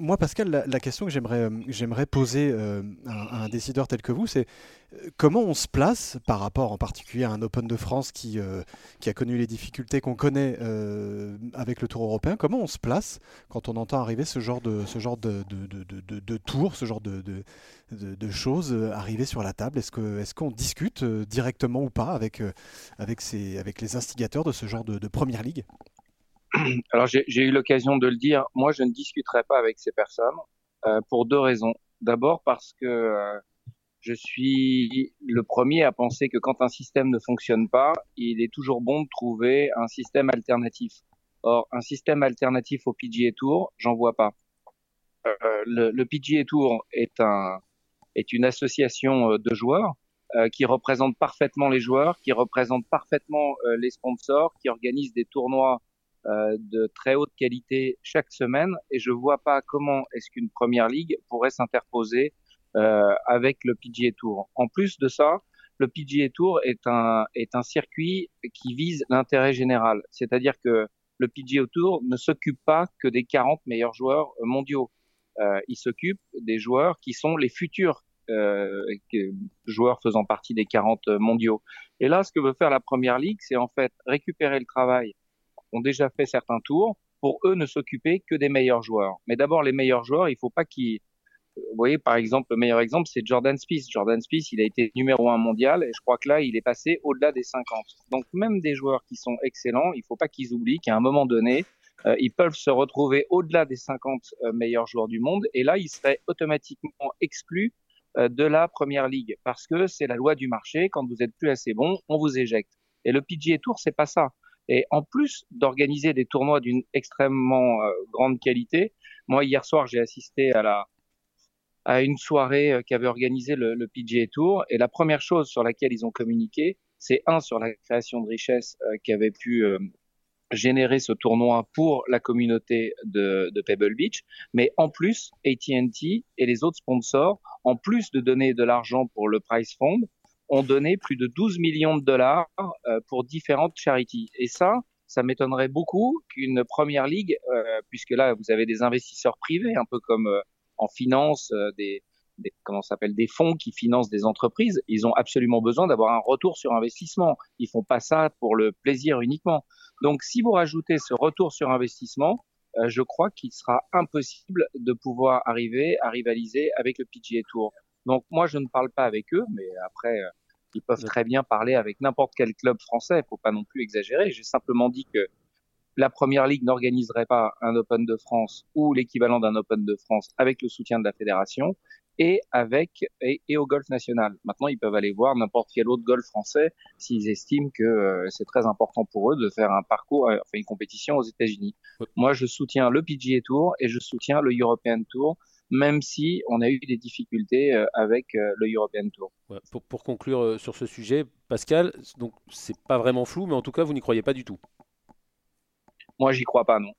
moi, Pascal, la, question que j'aimerais poser à un décideur tel que vous, c'est comment on se place par rapport en particulier à un Open de France qui, euh, qui a connu les difficultés qu'on connaît euh, avec le Tour européen? Comment on se place quand on entend arriver ce genre de, ce genre de, de, de, de tour, ce genre de, choses euh, arriver sur la table? Est-ce qu'on est discute directement ou pas avec, avec, ces, avec les instigateurs de ce genre de, première ligue? Alors j'ai eu l'occasion de le dire, moi je ne discuterai pas avec ces personnes pour deux raisons. D'abord parce que je suis le premier à penser que quand un système ne fonctionne pas, il est toujours bon de trouver un système alternatif. Or, un système alternatif au PGA Tour, j'en vois pas. Euh, le, le, PGA Tour est un est une association euh, de joueurs euh, qui représente parfaitement les joueurs, qui représente parfaitement euh, les sponsors, qui organise des tournois euh, de très haute qualité chaque semaine. Et je vois pas comment est-ce qu'une première ligue pourrait s'interposer euh, avec le PGA Tour. En plus de ça, le PGA Tour est un, est un circuit qui vise l'intérêt général. C'est-à-dire que le PGA Tour ne s'occupe pas que des 40 meilleurs joueurs mondiaux. Euh, il s'occupe des joueurs qui sont les futurs euh, joueurs faisant partie des 40 mondiaux. Et là, ce que veut faire la Première Ligue, c'est en fait récupérer le travail. ont déjà fait certains tours pour eux ne s'occuper que des meilleurs joueurs. Mais d'abord, les meilleurs joueurs, il faut pas qu'ils vous voyez, par exemple, le meilleur exemple, c'est Jordan Spieth. Jordan Spieth, il a été numéro un mondial et je crois que là, il est passé au-delà des 50. Donc, même des joueurs qui sont excellents, il faut pas qu'ils oublient qu'à un moment donné, euh, ils peuvent se retrouver au-delà des 50 euh, meilleurs joueurs du monde et là, ils seraient automatiquement exclus euh, de la première ligue parce que c'est la loi du marché. Quand vous êtes plus assez bon, on vous éjecte. Et le PGA Tour, c'est pas ça. Et en plus d'organiser des tournois d'une extrêmement grande qualité, moi hier soir j'ai assisté à la à une soirée euh, qu'avait organisé le, le, PGA Tour. Et la première chose sur laquelle ils ont communiqué, c'est un sur la création de richesse euh, qui avait pu euh, générer ce tournoi pour la communauté de, de Pebble Beach, mais en plus, AT&T et les autres sponsors, en plus de donner de l'argent pour le Prize Fund, ont donné plus de 12 millions de dollars pour différentes charities. Et ça, ça m'étonnerait beaucoup qu'une première ligue, puisque là vous avez des investisseurs privés, un peu comme en finance euh, des, des comment s'appelle des fonds qui financent des entreprises, ils ont absolument besoin d'avoir un retour sur investissement. Ils font pas ça pour le plaisir uniquement. Donc si vous rajoutez ce retour sur investissement, euh, je crois qu'il sera impossible de pouvoir arriver à rivaliser avec le PGA Tour. Donc moi je ne parle pas avec eux, mais après euh, ils peuvent très bien parler avec n'importe quel club français. Faut pas non plus exagérer. J'ai simplement dit que la Première Ligue n'organiserait pas un Open de France ou l'équivalent d'un Open de France avec le soutien de la fédération et avec et, au golf national. Maintenant, ils peuvent aller voir n'importe quel autre golf français s'ils estiment que euh, c'est très important pour eux de faire un parcours, euh, enfin une compétition aux États-Unis. Moi, je soutiens le PGA Tour et je soutiens le European Tour, même si on a eu des difficultés euh, avec le European Tour. pour, pour, conclure sur ce sujet, Pascal, donc c'est pas vraiment flou, mais en tout cas, vous n'y croyez pas du tout. Moi, j'y crois pas, non.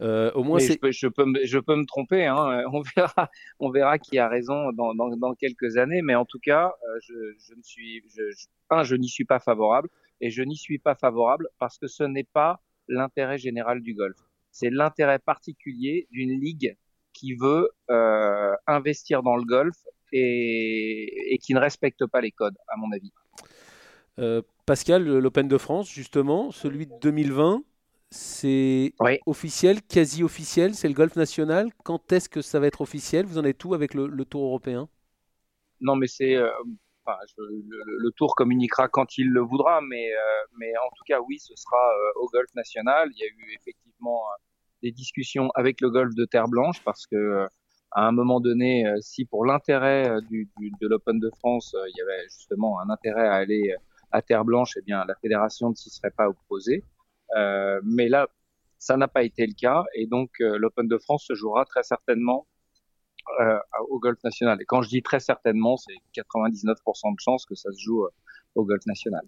Euh, au moins, je peux, je, peux, je peux me tromper. Hein. On verra, on verra qui a raison dans, dans, dans quelques années. Mais en tout cas, euh, je, je ne suis, un, je n'y suis pas favorable, et je n'y suis pas favorable parce que ce n'est pas l'intérêt général du golf. C'est l'intérêt particulier d'une ligue qui veut euh, investir dans le golf et, et qui ne respecte pas les codes, à mon avis. Euh, Pascal, l'Open de France, justement, celui de 2020, c'est officiel, quasi officiel, c'est le golf national. Quand est-ce que ça va être officiel? Vous en êtes où avec le, Tour européen? Non, mais c'est. Euh, enfin, le, tour communiquera quand il le voudra, mais, mais en tout cas, oui, ce sera au golf national. Il y a eu effectivement des discussions avec le golf de Terre Blanche parce que à un moment donné, si pour l'intérêt du, du, de l'Open de France, il y avait justement un intérêt à aller à Terre Blanche, eh bien la fédération ne s'y serait pas opposée. Euh, mais là, ça n'a pas été le cas, et donc l'Open de France se jouera très certainement euh, au golf national. Et quand je dis très certainement, c'est 99% de chances que ça se joue euh, au golf national.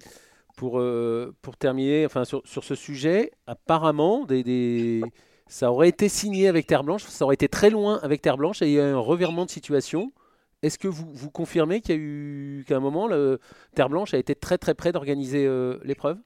Pour, euh, pour terminer, enfin, sur, sur, ce sujet, apparemment, des, des, ça aurait été signé avec Terre Blanche, ça aurait été très loin avec Terre Blanche et il y a eu un revirement de situation. Est-ce que vous, vous confirmez qu'il y a eu qu'à un moment, le, Terre Blanche a été très très près d'organiser l'épreuve?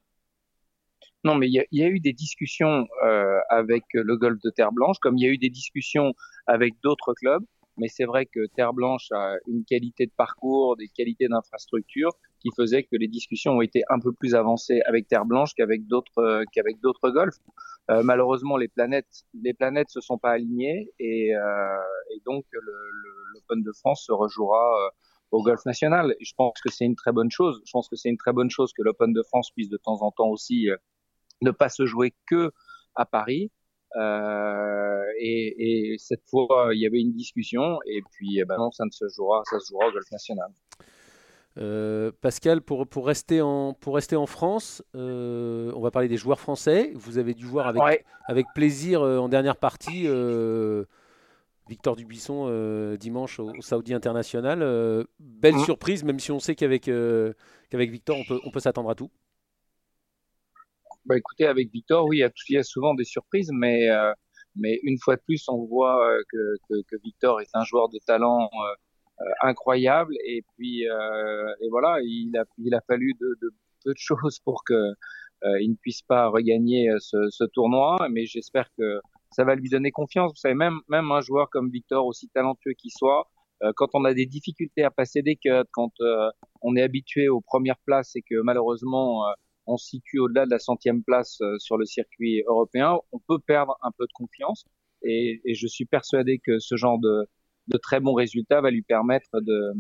Non, mais il y, y, a eu des discussions euh, avec le golf de Terre Blanche, comme il y a eu des discussions avec d'autres clubs. Mais c'est vrai que Terre Blanche a une qualité de parcours, des qualités d'infrastructure qui faisaient que les discussions ont été un peu plus avancées avec Terre Blanche qu'avec d'autres euh, qu'avec d'autres golfs. Euh, malheureusement, les planètes les planètes se sont pas alignées et, euh, et donc l'Open de France se rejouera au golf national. Et je pense que c'est une très bonne chose. Je pense que c'est une très bonne chose que l'Open de France puisse de temps en temps aussi ne pas se jouer que à Paris. Euh, et, et, cette fois, il y avait une discussion, et puis eh ben non, ça ne se jouera, ça se jouera au golf national. Euh, Pascal, pour, pour, rester en, pour rester en France, euh, on va parler des joueurs français. Vous avez dû voir avec, ouais. avec plaisir euh, en dernière partie Victor Dubuisson dimanche au, au, Saudi International. belle mmh. surprise, même si on sait qu'avec qu'avec Victor, on peut, on peut s'attendre à tout. Bah écoutez, avec Victor, oui, il y a, il y a souvent des surprises, mais mais une fois de plus, on voit que, que, que Victor est un joueur de talent euh, incroyable. Et puis euh, et voilà, il a il a fallu de, de peu de choses pour que euh, il ne puisse pas regagner ce, ce tournoi. Mais j'espère que ça va lui donner confiance. Vous savez, même même un joueur comme Victor, aussi talentueux qu'il soit, quand on a des difficultés à passer des cuts, quand on est habitué aux premières places et que malheureusement on se situe au-delà de la centième place euh, sur le circuit européen, on peut perdre un peu de confiance. Et, et je suis persuadé que ce genre de, de, très bons résultats va lui permettre de,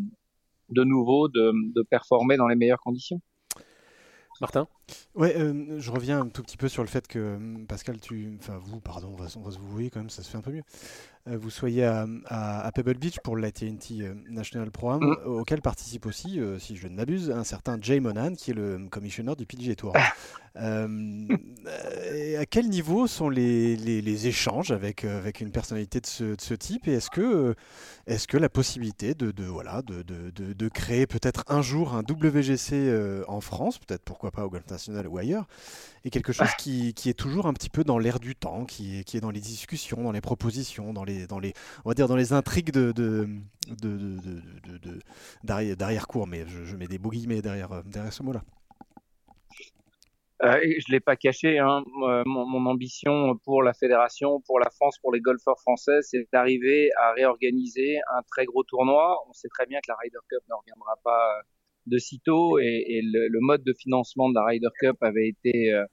de nouveau de, de performer dans les meilleures conditions. Martin? Ouais, euh, je reviens un tout petit peu sur le fait que Pascal, tu, enfin vous, pardon, on va, on va se vous voyez quand même, ça se fait un peu mieux. Euh, vous soyez à, à, à, Pebble Beach pour la TNT euh, National Pro mm. auquel participe aussi, euh, si je ne m'abuse, un certain Jay Monan, qui est le commissionneur du PGA Tour. Euh, à quel niveau sont les, les, les échanges avec, avec une personnalité de ce, de ce type? Et est-ce que, est que la possibilité de, de voilà, de, de, de, de créer peut-être un jour un WGC en France, peut-être pourquoi pas au Golf National ou ailleurs, est quelque chose qui, qui, est toujours un petit peu dans l'air du temps, qui est, qui est dans les discussions, dans les propositions, dans les, dans les, on va dire dans les intrigues de, de, de, de, de d'arrière-cour, mais je, je, mets des beaux guillemets derrière, derrière ce mot-là. Euh, je l'ai pas caché, hein. mon, mon, ambition pour la fédération, pour la France, pour les golfeurs français, c'est d'arriver à réorganiser un très gros tournoi. On sait très bien que la Ryder Cup ne reviendra pas de sitôt et, le, mode de financement de la Ryder Cup avait été euh,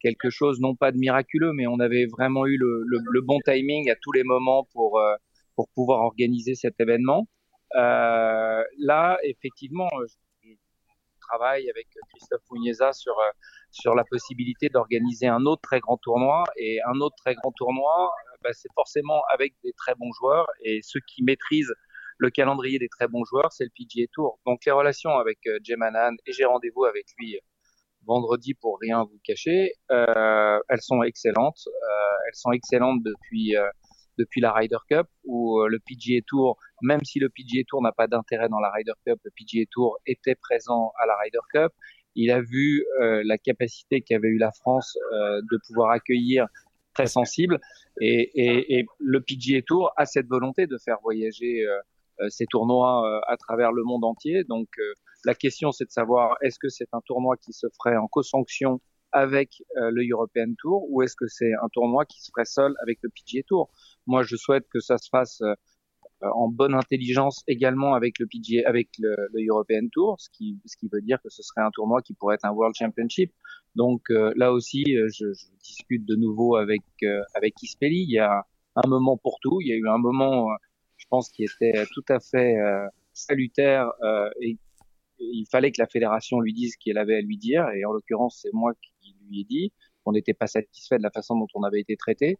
quelque chose non pas de miraculeux, mais on avait vraiment eu le, bon timing à tous les moments pour euh, pour pouvoir organiser cet événement. Euh, là, effectivement, je travaille avec Christophe Mugneza sur sur la possibilité d'organiser un autre très grand tournoi et un autre très grand tournoi, bah, c'est forcément avec des très bons joueurs et ceux qui maîtrisent le calendrier des très bons joueurs, c'est le PGA Tour. Donc les relations avec euh, et j'ai rendez-vous avec lui vendredi pour rien vous cacher, euh, elles sont excellentes. Euh, elles sont excellentes depuis euh, depuis la Ryder Cup où euh, le PGA Tour, même si le PGA Tour n'a pas d'intérêt dans la Ryder Cup, le PGA Tour était présent à la Ryder Cup. Il a vu euh, la capacité qu'avait eu la France euh, de pouvoir accueillir très sensible et, et, et, le PGA Tour a cette volonté de faire voyager ces tournois à travers le monde entier. Donc la question, c'est de savoir est-ce que c'est un tournoi qui se ferait en co-sanction avec euh, le European Tour ou est-ce que c'est un tournoi qui se ferait seul avec le PGA Tour? Moi, je souhaite que ça se fasse euh, en bonne intelligence également avec le PGA, avec le, le, European Tour, ce qui, ce qui veut dire que ce serait un tournoi qui pourrait être un World Championship. Donc euh, là aussi, euh, je, je, discute de nouveau avec euh, avec Ispelli. Il y a un moment pour tout. Il y a eu un moment, pense, qui était tout à fait salutaire et il fallait que la fédération lui dise ce qu'elle avait à lui dire, et en l'occurrence, c'est moi qui lui ai dit qu'on n'était pas satisfait de la façon dont on avait été traité.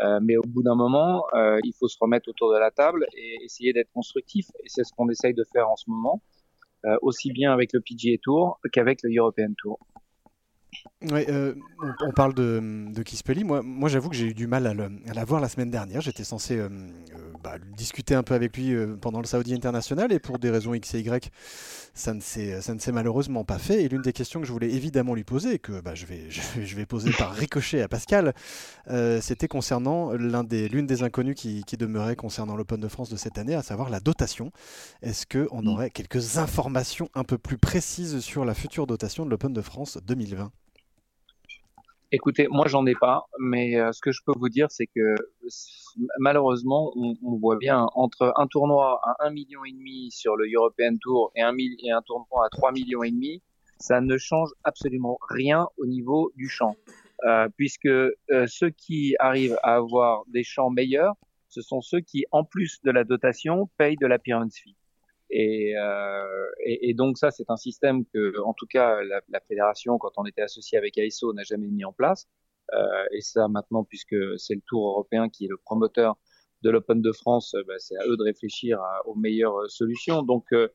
Euh, mais au bout d'un moment, euh, il faut se remettre autour de la table et essayer d'être constructif. Et c'est ce qu'on essaye de faire en ce moment, euh, aussi bien avec le PGA Tour qu'avec le European Tour. Ouais, euh, on, parle de, de Kispeli. Moi, moi j'avoue que j'ai eu du mal à, le, à la voir la semaine dernière. J'étais censé euh, euh, bah, discuter un peu avec lui pendant le Saudi International et pour des raisons X et Y, ça ne s'est malheureusement pas fait. Et l'une des questions que je voulais évidemment lui poser, et que bah, je, vais, je, vais poser par ricochet à Pascal, c'était concernant l'une des, des inconnues qui, qui demeurait concernant l'Open de France de cette année, à savoir la dotation. Est-ce qu'on mm. aurait quelques informations un peu plus précises sur la future dotation de l'Open de France 2020 Écoutez, moi j'en ai pas, mais euh, ce que je peux vous dire, c'est que malheureusement, on, on, voit bien entre un tournoi à 1 million et demi sur le European Tour et un, et un tournoi à 3 millions et demi, ça ne change absolument rien au niveau du champ, euh, puisque euh, ceux qui arrivent à avoir des champs meilleurs, ce sont ceux qui, en plus de la dotation, payent de l'appearance fee. Et, euh, et, et, donc ça, c'est un système que, en tout cas, la, la, fédération, quand on était associé avec AISO, n'a jamais mis en place. Euh, et ça, maintenant, puisque c'est le Tour européen qui est le promoteur de l'Open de France, bah, c'est à eux de réfléchir aux meilleures euh, solutions. Donc, euh,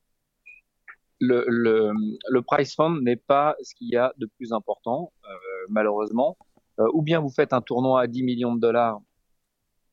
le, le, le, price fund n'est pas ce qu'il y a de plus important, euh, malheureusement. ou bien vous faites un tournoi à 10 millions de dollars,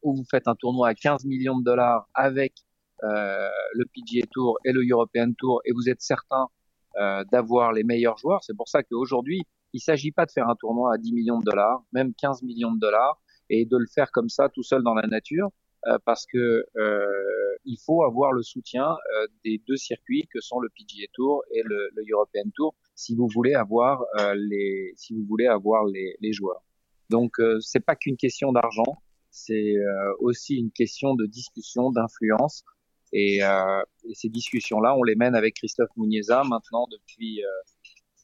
ou vous faites un tournoi à 15 millions de dollars avec euh, le PGA Tour et le European Tour et vous êtes certain euh, d'avoir les meilleurs joueurs. C'est pour ça qu'aujourd'hui, il ne s'agit pas de faire un tournoi à 10 millions de dollars, même 15 millions de dollars, et de le faire comme ça tout seul dans la nature, euh, parce que euh, il faut avoir le soutien euh, des deux circuits que sont le PGA Tour et le, le European Tour, si vous voulez avoir les, si vous voulez avoir les, les joueurs. Donc c'est pas qu'une question d'argent, c'est aussi une question de discussion, d'influence. Et, euh, et ces discussions-là, on les mène avec Christophe Mounieza maintenant depuis euh,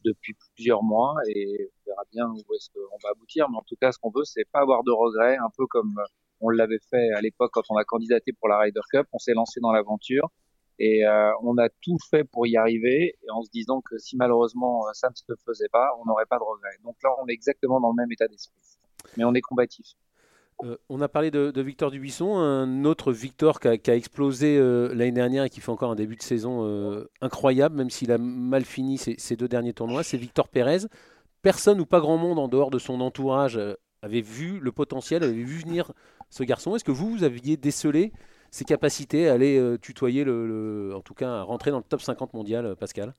depuis plusieurs mois et on verra bien où est-ce qu'on va aboutir. Mais en tout cas, ce qu'on veut, c'est pas avoir de regrets, un peu comme euh, on l'avait fait à l'époque quand on a candidaté pour la Ryder Cup. On s'est lancé dans l'aventure et euh, on a tout fait pour y arriver et en se disant que si malheureusement euh, ça ne se faisait pas, on n'aurait pas de regrets. Donc là, on est exactement dans le même état d'esprit, mais on est combatif. Euh, on a parlé de, Victor Dubuisson, un autre Victor qui a, explosé euh, l'année dernière et qui fait encore un début de saison euh, incroyable, même s'il a mal fini ses, deux derniers tournois. C'est Victor Pérez. Personne ou pas grand monde en dehors de son entourage avait vu le potentiel, avait vu venir ce garçon. Est-ce que vous, vous aviez décelé ses capacités à aller tutoyer, le, en tout cas à rentrer dans le top 50 mondial, Pascal?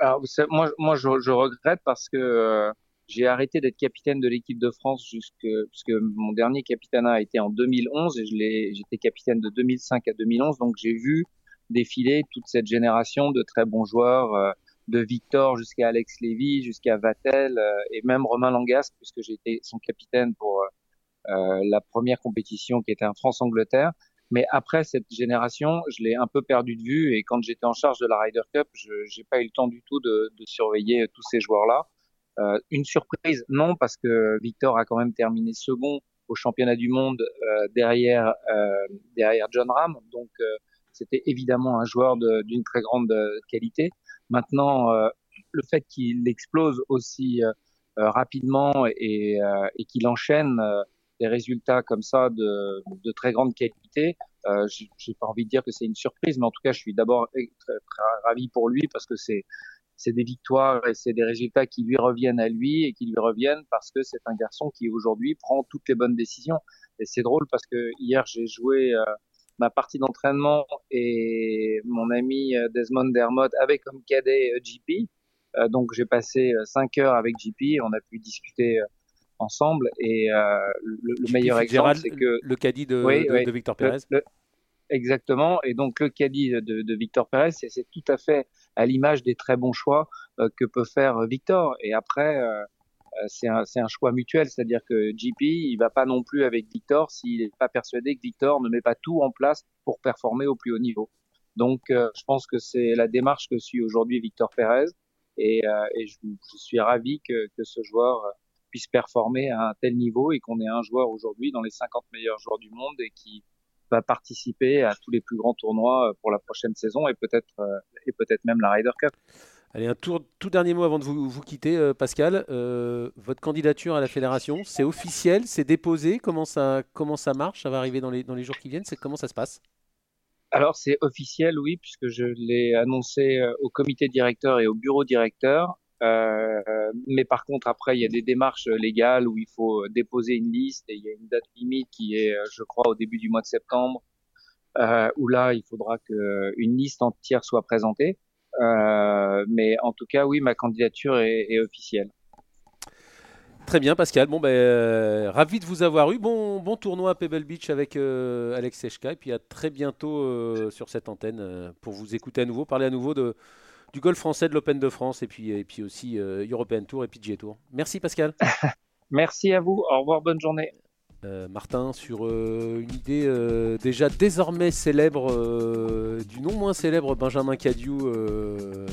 Alors, moi, moi je, je, regrette parce que j'ai arrêté d'être capitaine de l'équipe de France jusque puisque mon dernier capitana a été en 2011 et j'étais capitaine de 2005 à 2011 donc j'ai vu défiler toute cette génération de très bons joueurs euh, de Victor jusqu'à Alex Lévy jusqu'à Vatel euh, et même Romain Langasque puisque j'ai été son capitaine pour euh, la première compétition qui était en France-Angleterre mais après cette génération, je l'ai un peu perdu de vue et quand j'étais en charge de la Ryder Cup, je n'ai pas eu le temps du tout de, de surveiller tous ces joueurs-là. Euh, une surprise, non, parce que Victor a quand même terminé second au championnat du monde euh, derrière euh, derrière John Ram, donc c'était évidemment un joueur d'une très grande qualité. Maintenant, le fait qu'il explose aussi rapidement et, et qu'il enchaîne des résultats comme ça de, de très grande qualité, euh, j'ai pas envie de dire que c'est une surprise, mais en tout cas, je suis d'abord très, très, ravi pour lui parce que c'est c'est des victoires et c'est des résultats qui lui reviennent à lui et qui lui reviennent parce que c'est un garçon qui aujourd'hui prend toutes les bonnes décisions. Et c'est drôle parce que hier j'ai joué euh, ma partie d'entraînement et mon ami euh, Desmond Dermott avait comme cadet euh, JP. donc j'ai passé cinq heures avec JP, on a pu discuter ensemble et le, meilleur exemple c'est que le caddie de, de, Victor Pérez. Exactement. Et donc le caddie de, de Victor Pérez, c'est tout à fait à l'image des très bons choix euh, que peut faire Victor. Et après, euh, euh, c'est un, un, choix mutuel, c'est-à-dire que JP, il va pas non plus avec Victor s'il n'est pas persuadé que Victor ne met pas tout en place pour performer au plus haut niveau. Donc, je pense que c'est la démarche que suit aujourd'hui Victor Pérez, et, et je, je, suis ravi que, que ce joueur puisse performer à un tel niveau et qu'on ait un joueur aujourd'hui dans les 50 meilleurs joueurs du monde et qui va participer à tous les plus grands tournois euh, pour la prochaine saison et peut-être euh, et peut-être même la Ryder Cup. Allez, un tour, tout dernier mot avant de vous, vous quitter, Pascal. votre candidature à la fédération, c'est officiel, c'est déposé. Comment ça, comment ça marche Ça va arriver dans les, dans les jours qui viennent. C'est comment ça se passe? Alors c'est officiel, oui, puisque je l'ai annoncé au comité directeur et au bureau directeur. Euh, mais par contre, après, il y a des démarches légales où il faut déposer une liste et il y a une date limite qui est, je crois, au début du mois de septembre, euh, où là, il faudra qu'une liste entière soit présentée. Euh, mais en tout cas, oui, ma candidature est, officielle. Très bien, Pascal. Bon, ben, euh, ravi de vous avoir eu. Bon, bon tournoi à Pebble Beach avec euh, Alex Sechka. Et puis à très bientôt euh, sur cette antenne pour vous écouter à nouveau, parler à nouveau de, du golf français, de l'Open de France et puis, et puis aussi European Tour et PGA Tour. Merci, Pascal. Merci à vous. Au revoir, bonne journée. Euh, Martin, sur euh, une idée euh, déjà désormais célèbre du non moins célèbre Benjamin Cadieu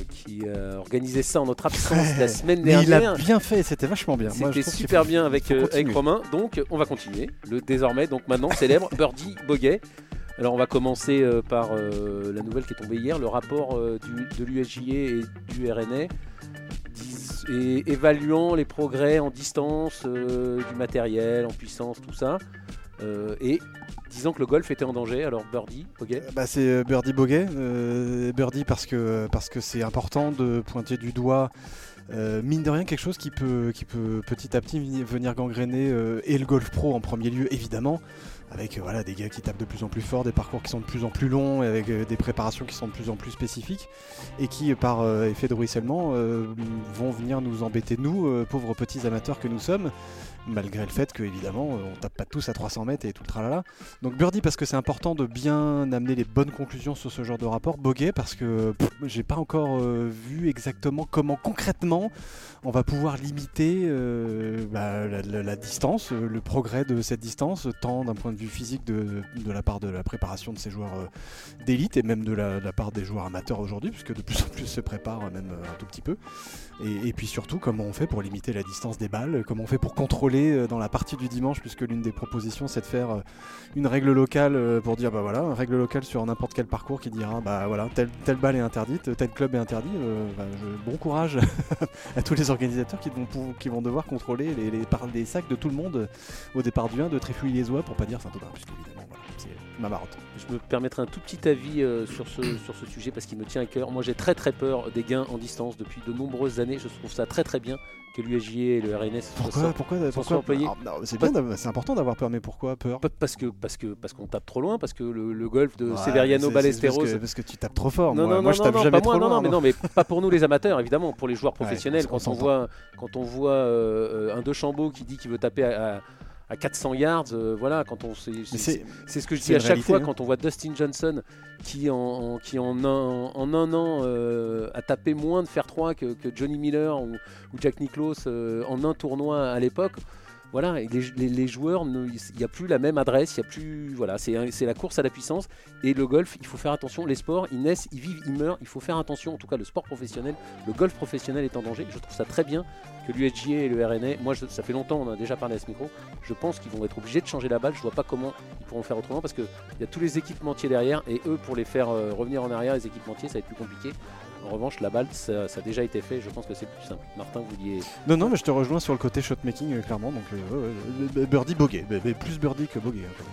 qui a organisé ça en notre absence la semaine dernière. il a bien fait, c'était vachement bien. C'était super bien avec, avec Romain. Donc on va continuer. Le désormais, donc maintenant célèbre Birdie Boguet. Alors on va commencer par la nouvelle qui est tombée hier, le rapport de l'USJA et du RNA évaluant les progrès en distance euh, du matériel, en puissance, tout ça. Euh, et disant que le golf était en danger. Alors Birdie, Boguet euh, bah, C'est Birdie Boguet. Birdie parce que parce que c'est important de pointer du doigt. mine de rien, quelque chose qui peut, qui peut petit à petit venir gangréner et le golf pro en premier lieu, évidemment, avec voilà, des gars qui tapent de plus en plus fort, des parcours qui sont de plus en plus longs, et avec des préparations qui sont de plus en plus spécifiques, et qui, par effet de ruissellement, vont venir nous embêter, nous, pauvres petits amateurs que nous sommes, malgré le fait que évidemment on tape pas tous à 300 mètres et tout le tralala. Donc Birdie parce que c'est important de bien amener les bonnes conclusions sur ce genre de rapport. Boguet parce que j'ai pas encore euh, vu exactement comment concrètement on va pouvoir limiter euh, bah, la, distance, euh, le progrès de cette distance, tant d'un point de vue physique de, la part de la préparation de ces joueurs d'élite et même de la, de la, part des joueurs amateurs aujourd'hui, puisque de plus en plus se préparent même un tout petit peu. Et, puis surtout, comment on fait pour limiter la distance des balles, comment on fait pour contrôler euh, dans la partie du dimanche, puisque l'une des propositions c'est de faire euh, une règle locale euh, pour dire bah voilà, une règle locale sur n'importe quel parcours qui dira bah voilà, telle, telle balle est interdite, tel club est interdit. Bah, bon courage à tous les organisateurs qui vont, qui vont devoir contrôler les, les, sacs de tout le monde au départ du 1 de Tréfouille-les-Oies pour pas dire Saint-Aubin, puisque évidemment voilà, c'est ma marotte. Je me permettrai un tout petit avis sur, ce, sur ce sujet parce qu'il me tient à cœur. Moi j'ai très très peur des gains en distance depuis de nombreuses années. Je trouve ça très très bien que l'USJ et le RNS pourquoi, pourquoi, pourquoi C'est c'est important d'avoir peur, mais pourquoi peur? Parce que parce que parce qu'on tape trop loin, parce que le, golf de Severiano Ballesteros. Parce, parce, que tu tapes trop fort. Non, moi, non, moi je tape non, jamais trop loin. Non, mais non, mais pas pour nous les amateurs, évidemment, pour les joueurs professionnels. quand, on voit, quand on voit euh, un De Chambaud qui dit qu'il veut taper à à 400 yards, euh, voilà, quand on c'est ce que je dis à chaque fois hein. quand on voit Dustin Johnson qui en, qui en un, en un an euh, a tapé moins de faire 3 que, Johnny Miller ou, Jack Nicklaus euh, en un tournoi à l'époque voilà, les, joueurs, il n'y a plus la même adresse, il y a plus, voilà, c'est la course à la puissance. Et le golf, il faut faire attention. Les sports, ils naissent, ils vivent, ils meurent. Il faut faire attention. En tout cas, le sport professionnel, le golf professionnel est en danger. Je trouve ça très bien que l'USGA et le RNA, moi, ça fait longtemps, on a déjà parlé à ce micro. Je pense qu'ils vont être obligés de changer la balle. Je vois pas comment ils pourront faire autrement parce qu'il y a tous les équipementiers derrière et eux, pour les faire euh, revenir en arrière, les équipementiers, ça va être plus compliqué. En revanche, la balle, ça, a déjà été fait. Je pense que c'est plus simple. Martin, vous vouliez. Non, non, mais je te rejoins sur le côté shotmaking, euh, clairement. Donc, euh, birdie bogey. Plus birdie que bogey. Hein,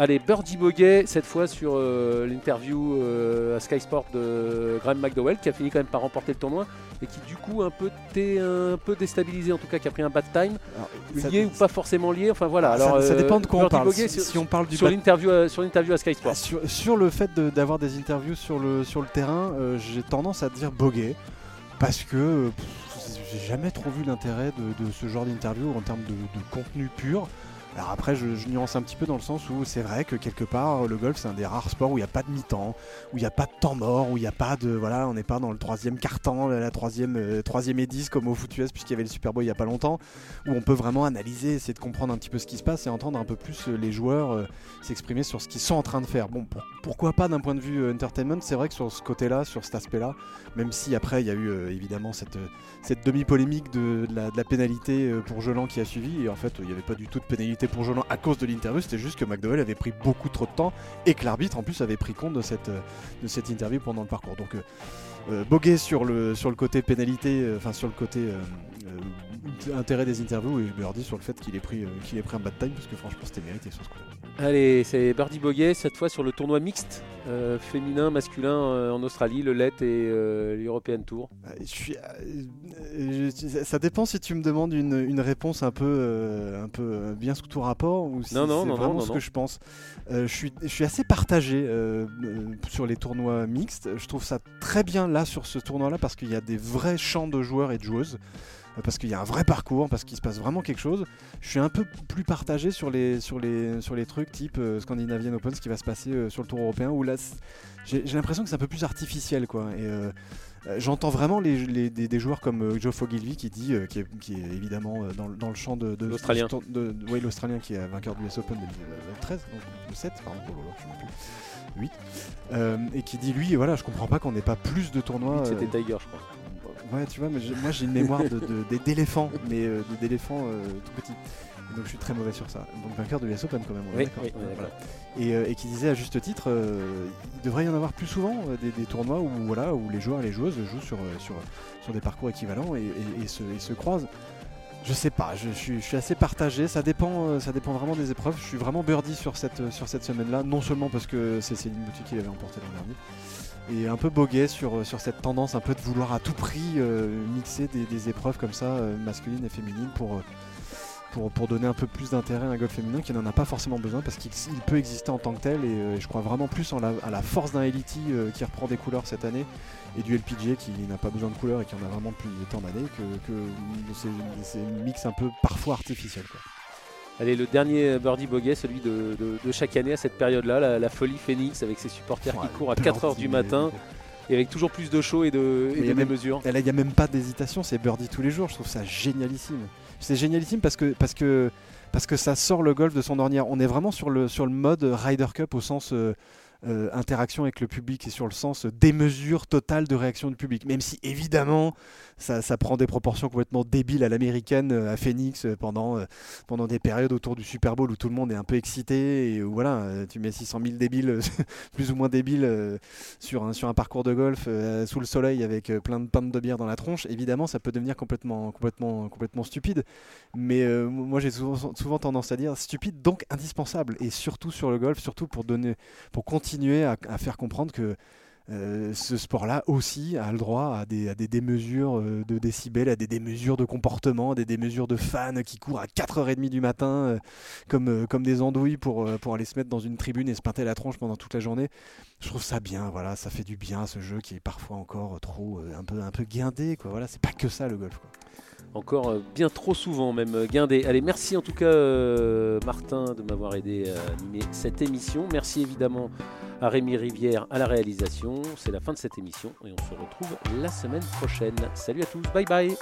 Allez, Birdie Boguet, cette fois sur euh, l'interview euh, à Sky Sport de Graham McDowell, qui a fini quand même par remporter le tournoi et qui du coup un peu un peu déstabilisé, en tout cas qui a pris un bad time, lié ou pas forcément lié. Enfin voilà. Alors ça, dépend de quoi on parle. si, on parle du sur l'interview à, sur l'interview à Sky Sport. Sur, le fait d'avoir des interviews sur le sur le terrain, euh, j'ai tendance à dire Boguet parce que j'ai jamais trop vu l'intérêt de, ce genre d'interview en termes de, de contenu pur. Alors après, je, nuance un petit peu dans le sens où c'est vrai que quelque part, le golf, c'est un des rares sports où il n'y a pas de mi-temps, où il n'y a pas de temps mort, où il n'y a pas de. Voilà, on n'est pas dans le troisième quart-temps, la troisième, euh, troisième et 10 comme au foot US, puisqu'il y avait le Super Bowl il n'y a pas longtemps, où on peut vraiment analyser, essayer de comprendre un petit peu ce qui se passe et entendre un peu plus euh, les joueurs euh, s'exprimer sur ce qu'ils sont en train de faire. Bon, pourquoi pas d'un point de vue entertainment C'est vrai que sur ce côté-là, sur cet aspect-là, même si après, il y a eu évidemment cette, cette demi-polémique de, la, pénalité pour Jolan qui a suivi, et en fait, il n'y avait pas du tout de pénalité été bourgeonnant à cause de l'interview, c'était juste que McDowell avait pris beaucoup trop de temps et que l'arbitre en plus avait pris compte de cette, cette interview pendant le parcours. Donc euh, sur le, sur le côté pénalité, enfin sur le côté intérêt des interviews et Birdie sur le fait qu'il ait, pris, qu'il ait pris un bad time parce que franchement c'était mérité sur ce coup-là. Allez, c'est Birdie Boguet cette fois sur le tournoi mixte, euh, féminin, masculin euh, en Australie, le LET et euh, l'European Tour. ça dépend si tu me demandes une, réponse un peu, un peu bien sous tout rapport ou si c'est vraiment ce que je pense. je, suis, je suis assez partagé sur les tournois mixtes. Je trouve ça très bien là sur ce tournoi-là parce qu'il y a des vrais champs de joueurs et de joueuses parce qu'il y a un vrai parcours, parce qu'il se passe vraiment quelque chose. Je suis un peu plus partagé sur les, sur les, sur les trucs type euh, Scandinavian Open, ce qui va se passer euh, sur le Tour européen, où là, j'ai l'impression que c'est un peu plus artificiel. quoi. Et, euh, J'entends vraiment les, des, joueurs comme Joe Fogilvy qui dit, qui, est, évidemment dans, le champ de, l'Australien. Oui, l'Australien qui est vainqueur du US Open 2013, donc 7, pardon, je 8. et qui dit lui, voilà, je comprends pas qu'on n'ait pas plus de tournois. C'était Tiger, je crois. Ouais, tu vois, mais moi j'ai une mémoire d'éléphant, mais euh, d'éléphant euh, tout petit. donc je suis très mauvais sur ça. Donc vainqueur de l'US Open quand même. oui, euh, et, qui disait à juste titre, il devrait y en avoir plus souvent des, tournois où, voilà, où les joueurs et les joueuses jouent sur, sur, sur des parcours équivalents et, se, se, croisent. Je sais pas, je, suis, je, suis, assez partagé, ça dépend, ça dépend vraiment des épreuves. Je suis vraiment birdie sur cette, sur cette semaine-là, non seulement parce que c'est Céline Boutique qui l'avait emporté l'an dernier, et un peu boguet sur, sur cette tendance un peu de vouloir à tout prix euh, mixer des, épreuves comme ça, euh, masculines et féminines, pour, euh, donner un peu plus d'intérêt à un golf féminin qui n'en a pas forcément besoin parce qu'il peut exister en tant que tel. Et, je crois vraiment plus à la force d'un Elite qui reprend des couleurs cette année et du LPG qui n'a pas besoin de couleurs et qui en a vraiment depuis tant d'années que, que c'est un mix un peu parfois artificiel. Quoi. Allez, le dernier birdie bogey, celui de, chaque année à cette période-là, la, folie Phoenix avec ses supporters qui courent à 4h du matin. Et avec toujours plus de show et de, et de mesures. il n'y a même pas d'hésitation, c'est birdie tous les jours. Je trouve ça génialissime. C'est génialissime parce que, parce, que, parce que ça sort le golf de son ornière. On est vraiment sur le, sur le mode Ryder Cup au sens. Euh, euh, interaction avec le public et sur le sens démesure totale de réaction du public. Même si évidemment ça, prend des proportions complètement débiles à l'américaine euh, à Phoenix euh, pendant, pendant des périodes autour du Super Bowl où tout le monde est un peu excité et où voilà, tu mets 600 000 débiles, plus ou moins débiles sur, un, sur un parcours de golf sous le soleil avec plein de pintes de bière dans la tronche. Évidemment, ça peut devenir complètement, complètement, complètement stupide. Mais moi j'ai souvent, souvent tendance à dire stupide donc indispensable et surtout sur le golf, surtout pour donner, pour continuer continuer à, faire comprendre que euh, ce sport-là aussi a le droit à des, démesures euh, de décibels, à des démesures de comportement, à des démesures de fans qui courent à 4h30 du matin euh, comme, des andouilles pour, aller se mettre dans une tribune et se pinter la tronche pendant toute la journée. Je trouve ça bien, voilà, ça fait du bien ce jeu qui est parfois encore trop un peu, un peu guindé, quoi. Voilà, c'est pas que ça le golf. Quoi encore bien trop souvent même guindé. Allez, merci en tout cas Martin de m'avoir aidé à animer cette émission. Merci évidemment à Rémi Rivière à la réalisation. C'est la fin de cette émission et on se retrouve la semaine prochaine. Salut à tous, bye bye